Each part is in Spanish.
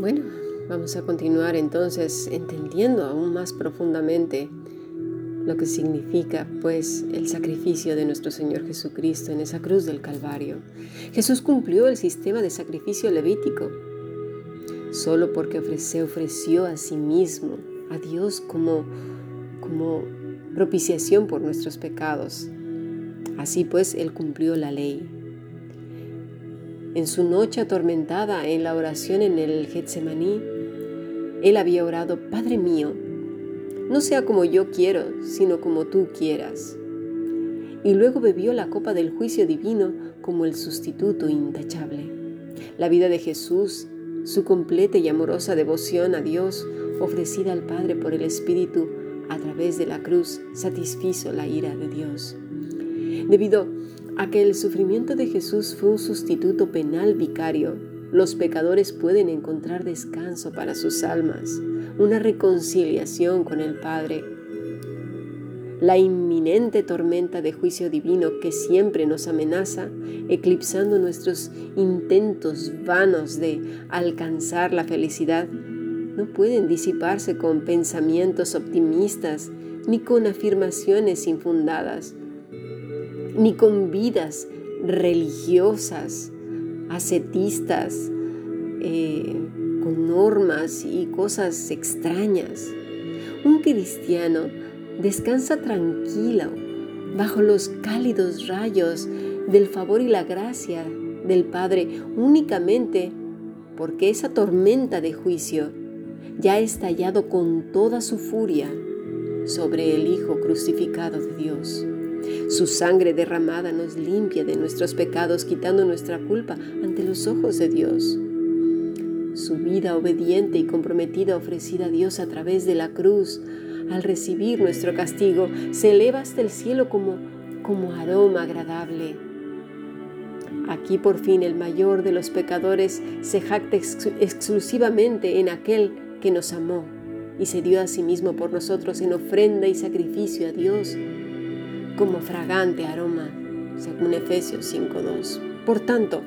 Bueno, vamos a continuar entonces entendiendo aún más profundamente lo que significa pues el sacrificio de nuestro Señor Jesucristo en esa cruz del Calvario. Jesús cumplió el sistema de sacrificio levítico solo porque se ofreció a sí mismo, a Dios como, como propiciación por nuestros pecados. Así pues, Él cumplió la ley. En su noche atormentada en la oración en el Getsemaní, Él había orado, Padre mío, no sea como yo quiero, sino como tú quieras. Y luego bebió la copa del juicio divino como el sustituto intachable. La vida de Jesús, su completa y amorosa devoción a Dios ofrecida al Padre por el Espíritu a través de la cruz, satisfizo la ira de Dios. Debido a que el sufrimiento de Jesús fue un sustituto penal vicario, los pecadores pueden encontrar descanso para sus almas una reconciliación con el Padre. La inminente tormenta de juicio divino que siempre nos amenaza, eclipsando nuestros intentos vanos de alcanzar la felicidad, no pueden disiparse con pensamientos optimistas, ni con afirmaciones infundadas, ni con vidas religiosas, ascetistas, eh, con normas y cosas extrañas. Un cristiano descansa tranquilo bajo los cálidos rayos del favor y la gracia del Padre únicamente porque esa tormenta de juicio ya ha estallado con toda su furia sobre el Hijo crucificado de Dios. Su sangre derramada nos limpia de nuestros pecados, quitando nuestra culpa ante los ojos de Dios. Su vida obediente y comprometida ofrecida a Dios a través de la cruz, al recibir nuestro castigo, se eleva hasta el cielo como, como aroma agradable. Aquí por fin el mayor de los pecadores se jacta exclusivamente en aquel que nos amó y se dio a sí mismo por nosotros en ofrenda y sacrificio a Dios como fragante aroma, según Efesios 5.2. Por tanto,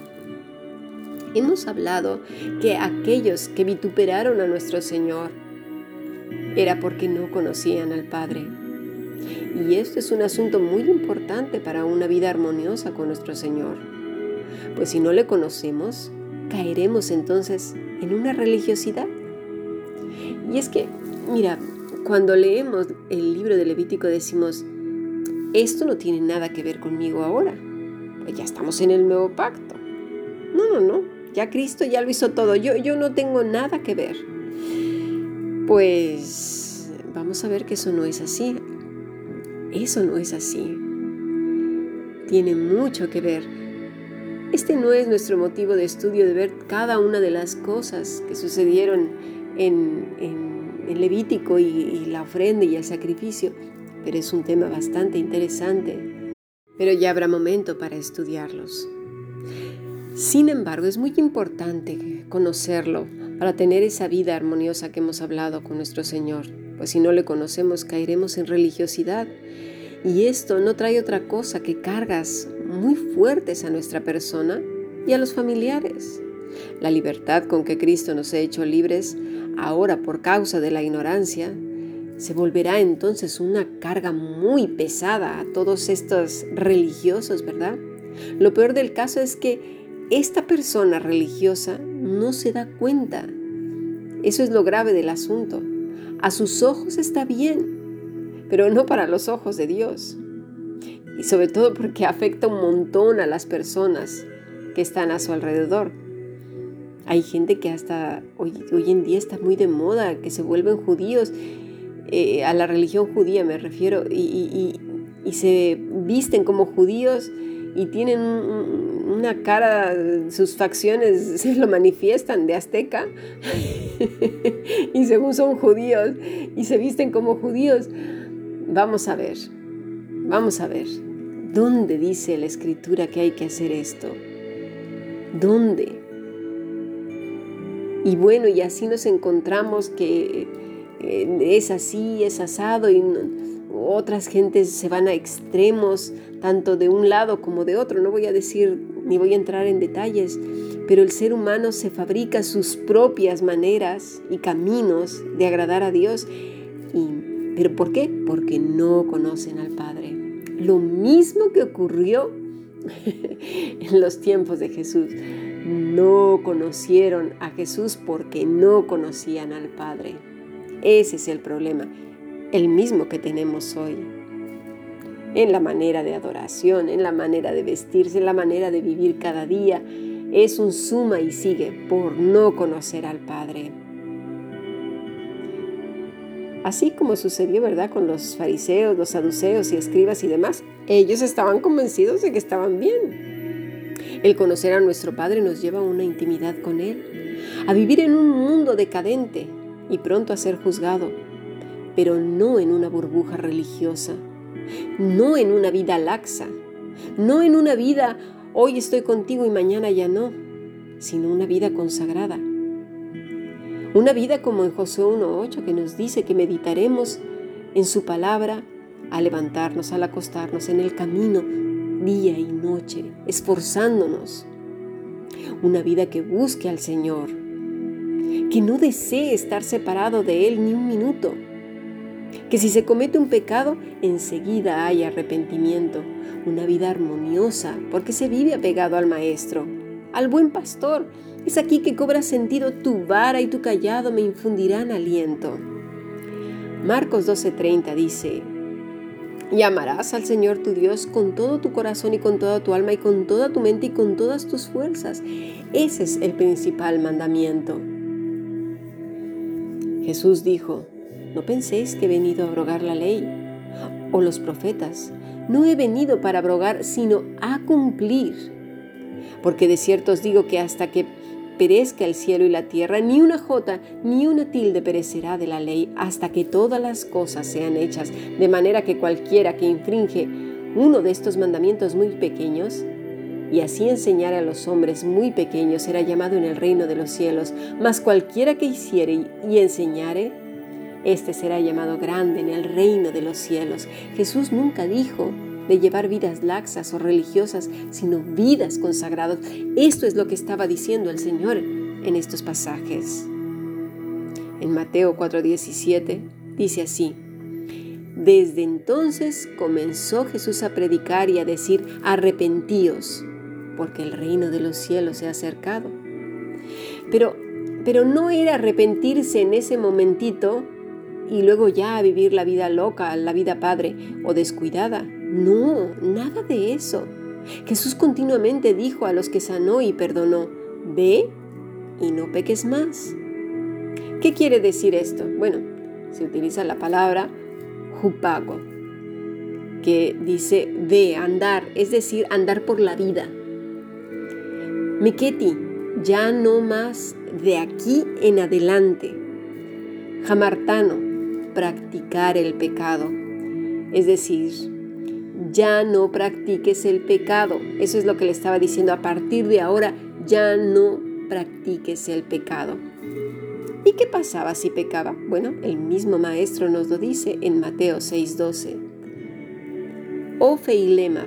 hemos hablado que aquellos que vituperaron a nuestro Señor era porque no conocían al Padre. Y esto es un asunto muy importante para una vida armoniosa con nuestro Señor. Pues si no le conocemos, caeremos entonces en una religiosidad. Y es que, mira, cuando leemos el libro de Levítico decimos, esto no tiene nada que ver conmigo ahora, pues ya estamos en el nuevo pacto. No, no, no, ya Cristo ya lo hizo todo. Yo, yo no tengo nada que ver. Pues vamos a ver que eso no es así. Eso no es así. Tiene mucho que ver. Este no es nuestro motivo de estudio de ver cada una de las cosas que sucedieron en, en, Levítico y, y la ofrenda y el sacrificio, pero es un tema bastante interesante. Pero ya habrá momento para estudiarlos. Sin embargo, es muy importante conocerlo para tener esa vida armoniosa que hemos hablado con nuestro Señor, pues si no le conocemos caeremos en religiosidad. Y esto no trae otra cosa que cargas muy fuertes a nuestra persona y a los familiares. La libertad con que Cristo nos ha hecho libres, ahora por causa de la ignorancia, se volverá entonces una carga muy pesada a todos estos religiosos, ¿verdad? Lo peor del caso es que esta persona religiosa no se da cuenta. Eso es lo grave del asunto. A sus ojos está bien, pero no para los ojos de Dios. Y sobre todo porque afecta un montón a las personas que están a su alrededor. Hay gente que hasta hoy, en día está muy de moda, que se vuelven judíos, eh, a la religión judía me refiero, y, se visten como judíos y tienen una cara, sus facciones se lo manifiestan de azteca y según son judíos y se visten como judíos. Vamos a ver, vamos a ver, ¿dónde dice la escritura que hay que hacer esto? ¿Dónde? Y bueno, y así nos encontramos que es así, es asado y otras gentes se van a extremos tanto de un lado como de otro. No voy a decir ni voy a entrar en detalles, pero el ser humano se fabrica sus propias maneras y caminos de agradar a Dios. ¿Pero por qué? Porque no conocen al Padre. Lo mismo que ocurrió en los tiempos de Jesús. No conocieron a Jesús porque no conocían al Padre. Ese es el problema, el mismo que tenemos hoy. En la manera de adoración, en la manera de vestirse, en la manera de vivir cada día, es un suma y sigue por no conocer al Padre. Así como sucedió, ¿verdad?, con los fariseos, los saduceos y escribas y demás, ellos estaban convencidos de que estaban bien. El conocer a nuestro Padre nos lleva a una intimidad con Él, a vivir en un mundo decadente y pronto a ser juzgado, pero no en una burbuja religiosa, no en una vida laxa, no en una vida hoy estoy contigo y mañana ya no, sino una vida consagrada. Una vida como en Josué 1.8 que nos dice que meditaremos en su palabra al levantarnos, al acostarnos en el camino día y noche, esforzándonos. Una vida que busque al Señor, que no desee estar separado de Él ni un minuto, que si se comete un pecado, enseguida hay arrepentimiento, una vida armoniosa, porque se vive apegado al Maestro, al buen pastor. Es aquí que cobra sentido tu vara y tu callado me infundirán aliento. Marcos 12:30 dice, y amarás al Señor tu Dios con todo tu corazón y con toda tu alma y con toda tu mente y con todas tus fuerzas. Ese es el principal mandamiento. Jesús dijo, no penséis que he venido a abrogar la ley o los profetas. No he venido para abrogar, sino a cumplir. Porque de cierto os digo que hasta que perezca el cielo y la tierra, ni una jota ni una tilde perecerá de la ley hasta que todas las cosas sean hechas, de manera que cualquiera que infringe uno de estos mandamientos muy pequeños, y así enseñare a los hombres muy pequeños, será llamado en el reino de los cielos, mas cualquiera que hiciere y enseñare, este será llamado grande en el reino de los cielos. Jesús nunca dijo de llevar vidas laxas o religiosas, sino vidas consagradas. Esto es lo que estaba diciendo el Señor en estos pasajes. En Mateo 4:17 dice así, desde entonces comenzó Jesús a predicar y a decir, arrepentíos, porque el reino de los cielos se ha acercado. Pero, pero no era arrepentirse en ese momentito y luego ya vivir la vida loca, la vida padre o descuidada. No, nada de eso. Jesús continuamente dijo a los que sanó y perdonó, ve y no peques más. ¿Qué quiere decir esto? Bueno, se utiliza la palabra jupago, que dice ve, andar, es decir, andar por la vida. Miketi, ya no más de aquí en adelante. Jamartano, practicar el pecado. Es decir, ya no practiques el pecado. Eso es lo que le estaba diciendo. A partir de ahora, ya no practiques el pecado. ¿Y qué pasaba si pecaba? Bueno, el mismo maestro nos lo dice en Mateo 6:12. Oh Feilema,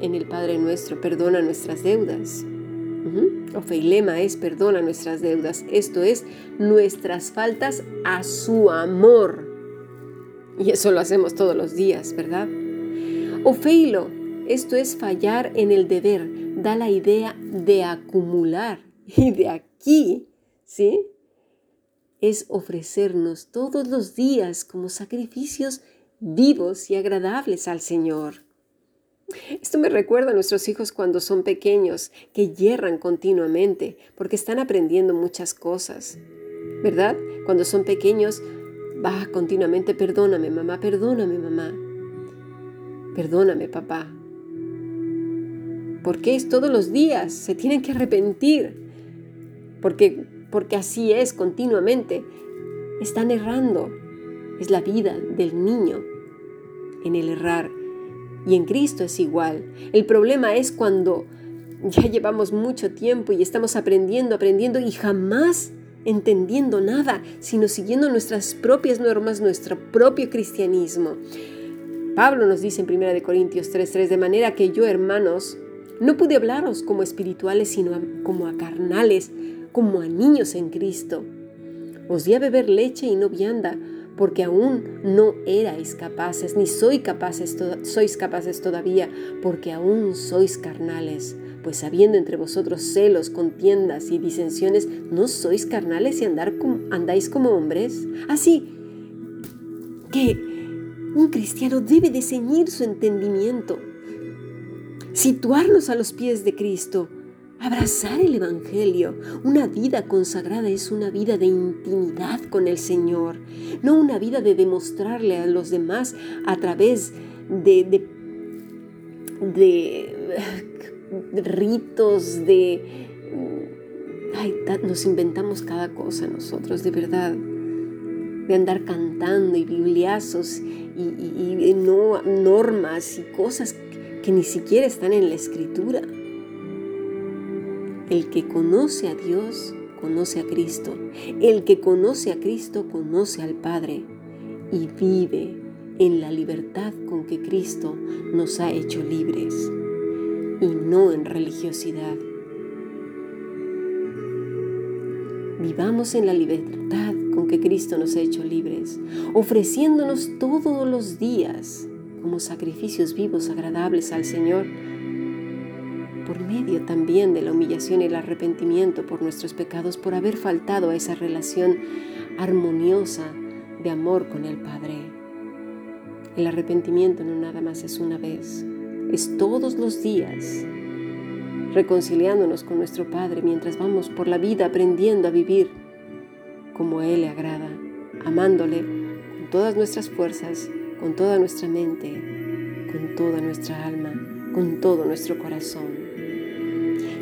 en el Padre nuestro, perdona nuestras deudas. O Feilema es perdona nuestras deudas. Esto es nuestras faltas a su amor. Y eso lo hacemos todos los días, ¿verdad? O feilo, esto es fallar en el deber, da la idea de acumular. Y de aquí, ¿sí? Es ofrecernos todos los días como sacrificios vivos y agradables al Señor. Esto me recuerda a nuestros hijos cuando son pequeños, que yerran continuamente, porque están aprendiendo muchas cosas. ¿Verdad? Cuando son pequeños, Va continuamente, perdóname mamá, perdóname mamá. Perdóname papá. Porque es todos los días, se tienen que arrepentir. Porque, porque así es continuamente. Están errando. Es la vida del niño en el errar. Y en Cristo es igual. El problema es cuando ya llevamos mucho tiempo y estamos aprendiendo, aprendiendo y jamás entendiendo nada, sino siguiendo nuestras propias normas, nuestro propio cristianismo. Pablo nos dice en 1 Corintios 3:3, de manera que yo, hermanos, no pude hablaros como espirituales, sino como a carnales, como a niños en Cristo. Os di a beber leche y no vianda, porque aún no erais capaces, ni sois capaces, sois capaces todavía, porque aún sois carnales. Pues habiendo entre vosotros celos, contiendas y disensiones, ¿no sois carnales y andar andáis como hombres? Así que un cristiano debe de ceñir su entendimiento, situarnos a los pies de Cristo, abrazar el Evangelio. Una vida consagrada es una vida de intimidad con el Señor, no una vida de demostrarle a los demás a través de, de, ritos, de... Ay, nos inventamos cada cosa nosotros, de verdad de andar cantando y bibliazos y, no, normas y cosas que ni siquiera están en la escritura. El que conoce a Dios, conoce a Cristo. El que conoce a Cristo, conoce al Padre y vive en la libertad con que Cristo nos ha hecho libres y no en religiosidad. Vivamos en la libertad con que Cristo nos ha hecho libres, ofreciéndonos todos los días como sacrificios vivos agradables al Señor, por medio también de la humillación y el arrepentimiento por nuestros pecados, por haber faltado a esa relación armoniosa de amor con el Padre. El arrepentimiento no nada más es una vez, es todos los días reconciliándonos con nuestro Padre mientras vamos por la vida aprendiendo a vivir como a Él le agrada, amándole con todas nuestras fuerzas, con toda nuestra mente, con toda nuestra alma, con todo nuestro corazón.